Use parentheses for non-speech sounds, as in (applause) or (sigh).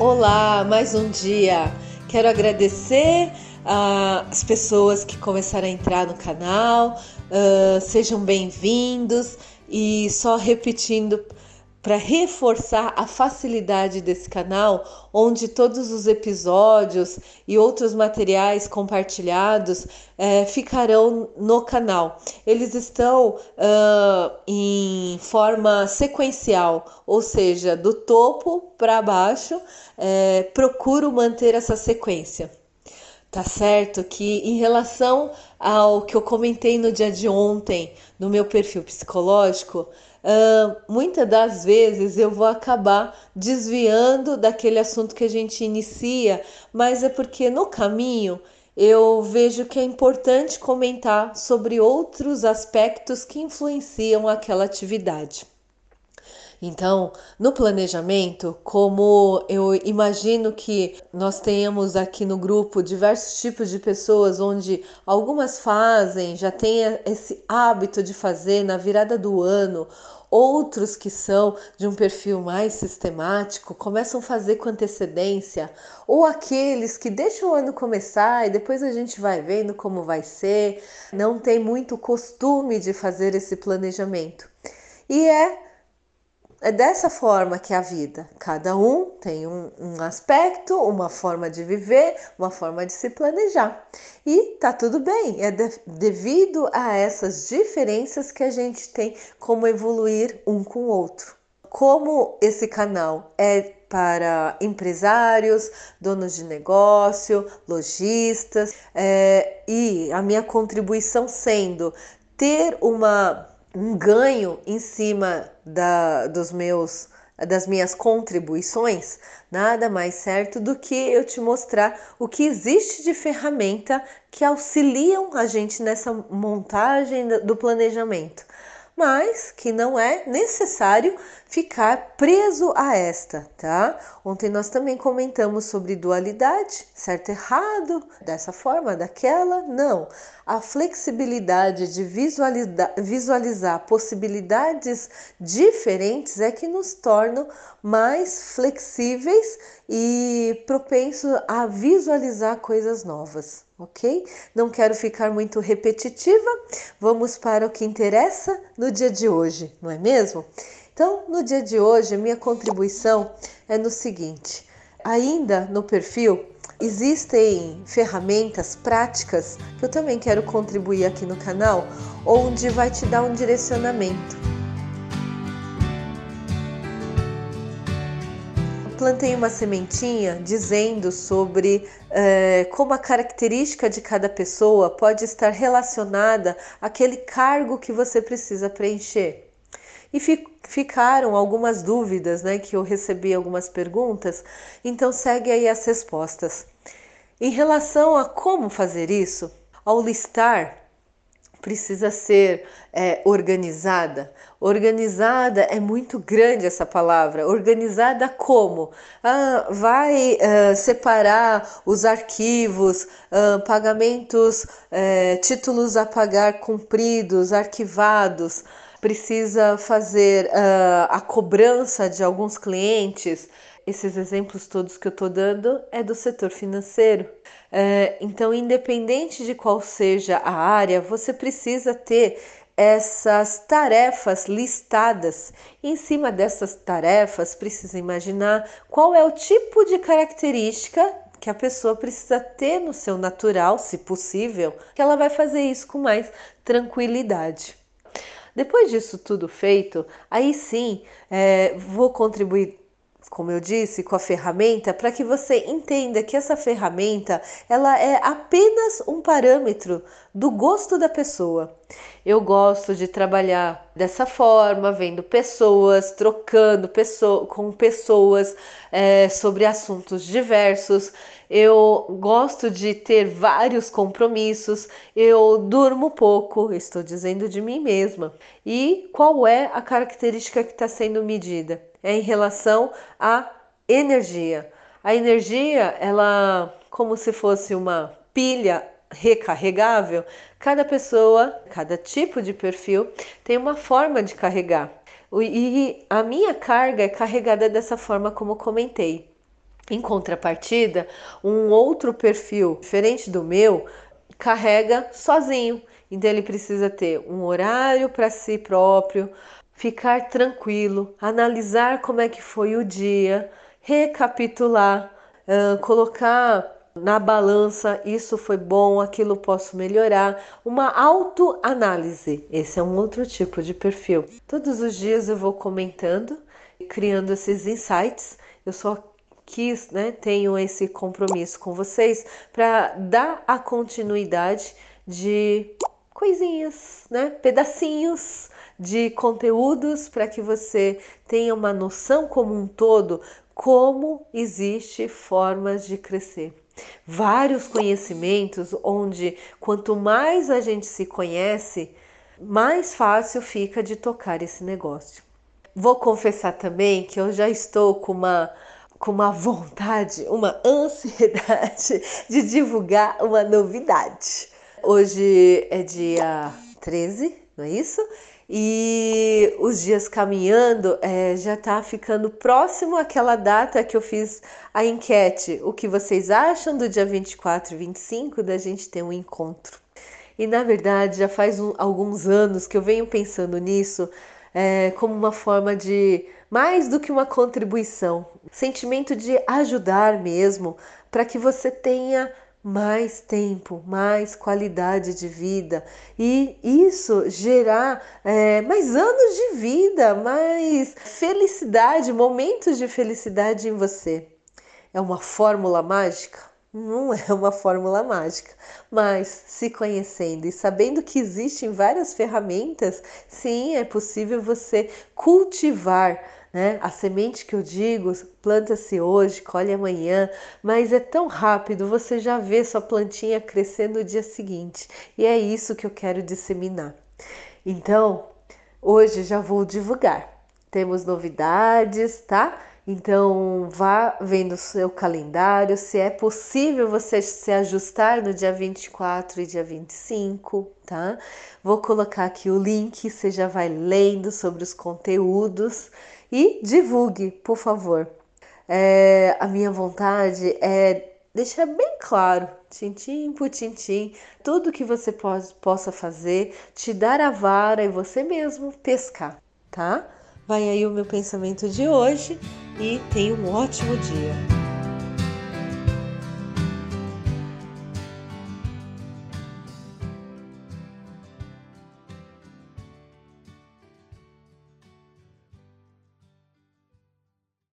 Olá, mais um dia. Quero agradecer uh, as pessoas que começaram a entrar no canal. Uh, sejam bem-vindos e só repetindo para reforçar a facilidade desse canal, onde todos os episódios e outros materiais compartilhados é, ficarão no canal. Eles estão uh, em forma sequencial, ou seja, do topo para baixo. É, procuro manter essa sequência. Tá certo que em relação ao que eu comentei no dia de ontem no meu perfil psicológico, uh, muitas das vezes eu vou acabar desviando daquele assunto que a gente inicia, mas é porque no caminho eu vejo que é importante comentar sobre outros aspectos que influenciam aquela atividade. Então, no planejamento, como eu imagino que nós tenhamos aqui no grupo diversos tipos de pessoas, onde algumas fazem, já têm esse hábito de fazer na virada do ano, outros que são de um perfil mais sistemático começam a fazer com antecedência, ou aqueles que deixam o ano começar e depois a gente vai vendo como vai ser, não tem muito costume de fazer esse planejamento. E é é dessa forma que é a vida. Cada um tem um, um, aspecto, uma forma de viver, uma forma de se planejar. E tá tudo bem, é de, devido a essas diferenças que a gente tem como evoluir um com o outro. Como esse canal é para empresários, donos de negócio, lojistas, é, e a minha contribuição sendo ter uma um ganho em cima da, dos meus das minhas contribuições, nada mais certo do que eu te mostrar o que existe de ferramenta que auxiliam a gente nessa montagem do planejamento mas que não é necessário ficar preso a esta, tá? Ontem nós também comentamos sobre dualidade, certo errado, dessa forma, daquela, não. A flexibilidade de visualizar, visualizar possibilidades diferentes é que nos tornam mais flexíveis e propensos a visualizar coisas novas ok? Não quero ficar muito repetitiva, vamos para o que interessa no dia de hoje, não é mesmo? Então, no dia de hoje, minha contribuição é no seguinte: ainda no perfil existem ferramentas práticas que eu também quero contribuir aqui no canal, onde vai te dar um direcionamento. plantei uma sementinha dizendo sobre é, como a característica de cada pessoa pode estar relacionada àquele cargo que você precisa preencher. E ficaram algumas dúvidas, né? Que eu recebi algumas perguntas, então segue aí as respostas. Em relação a como fazer isso, ao listar precisa ser é, organizada. Organizada é muito grande essa palavra. Organizada como? Ah, vai uh, separar os arquivos, uh, pagamentos, uh, títulos a pagar cumpridos, arquivados. Precisa fazer a cobrança de alguns clientes. Esses exemplos todos que eu estou dando é do setor financeiro. É, então, independente de qual seja a área, você precisa ter essas tarefas listadas. Em cima dessas tarefas, precisa imaginar qual é o tipo de característica que a pessoa precisa ter no seu natural, se possível, que ela vai fazer isso com mais tranquilidade. Depois disso tudo feito, aí sim é, vou contribuir como eu disse, com a ferramenta, para que você entenda que essa ferramenta ela é apenas um parâmetro do gosto da pessoa. Eu gosto de trabalhar dessa forma, vendo pessoas, trocando pessoa, com pessoas é, sobre assuntos diversos. Eu gosto de ter vários compromissos. Eu durmo pouco, estou dizendo de mim mesma. E qual é a característica que está sendo medida? é em relação à energia. A energia, ela, como se fosse uma pilha recarregável, cada pessoa, cada tipo de perfil tem uma forma de carregar. E a minha carga é carregada dessa forma, como comentei. Em contrapartida, um outro perfil diferente do meu carrega sozinho. Então ele precisa ter um horário para si próprio, ficar tranquilo, analisar como é que foi o dia, recapitular, uh, colocar na balança, isso foi bom, aquilo posso melhorar, uma autoanálise. Esse é um outro tipo de perfil. Todos os dias eu vou comentando, criando esses insights. Eu só quis, né, tenho esse compromisso com vocês para dar a continuidade de coisinhas, né, pedacinhos de conteúdos para que você tenha uma noção como um todo como existe formas de crescer. Vários conhecimentos onde quanto mais a gente se conhece, mais fácil fica de tocar esse negócio. Vou confessar também que eu já estou com uma com uma vontade, uma ansiedade (laughs) de divulgar uma novidade. Hoje é dia 13, não é isso? E os dias caminhando é, já está ficando próximo àquela data que eu fiz a enquete. O que vocês acham do dia 24 e 25 da gente ter um encontro? E na verdade já faz um, alguns anos que eu venho pensando nisso é, como uma forma de mais do que uma contribuição, sentimento de ajudar mesmo, para que você tenha mais tempo, mais qualidade de vida e isso gerar é, mais anos de vida, mais felicidade, momentos de felicidade em você. É uma fórmula mágica? Não é uma fórmula mágica, mas se conhecendo e sabendo que existem várias ferramentas, sim, é possível você cultivar né? A semente que eu digo, planta-se hoje, colhe amanhã, mas é tão rápido, você já vê sua plantinha crescer no dia seguinte. E é isso que eu quero disseminar. Então, hoje já vou divulgar. Temos novidades, tá? Então, vá vendo o seu calendário, se é possível você se ajustar no dia 24 e dia 25, tá? Vou colocar aqui o link, você já vai lendo sobre os conteúdos e divulgue, por favor. É, a minha vontade é deixar bem claro, tintim por tintim, tudo que você pode, possa fazer, te dar a vara e você mesmo pescar, tá? Vai aí o meu pensamento de hoje e tenha um ótimo dia.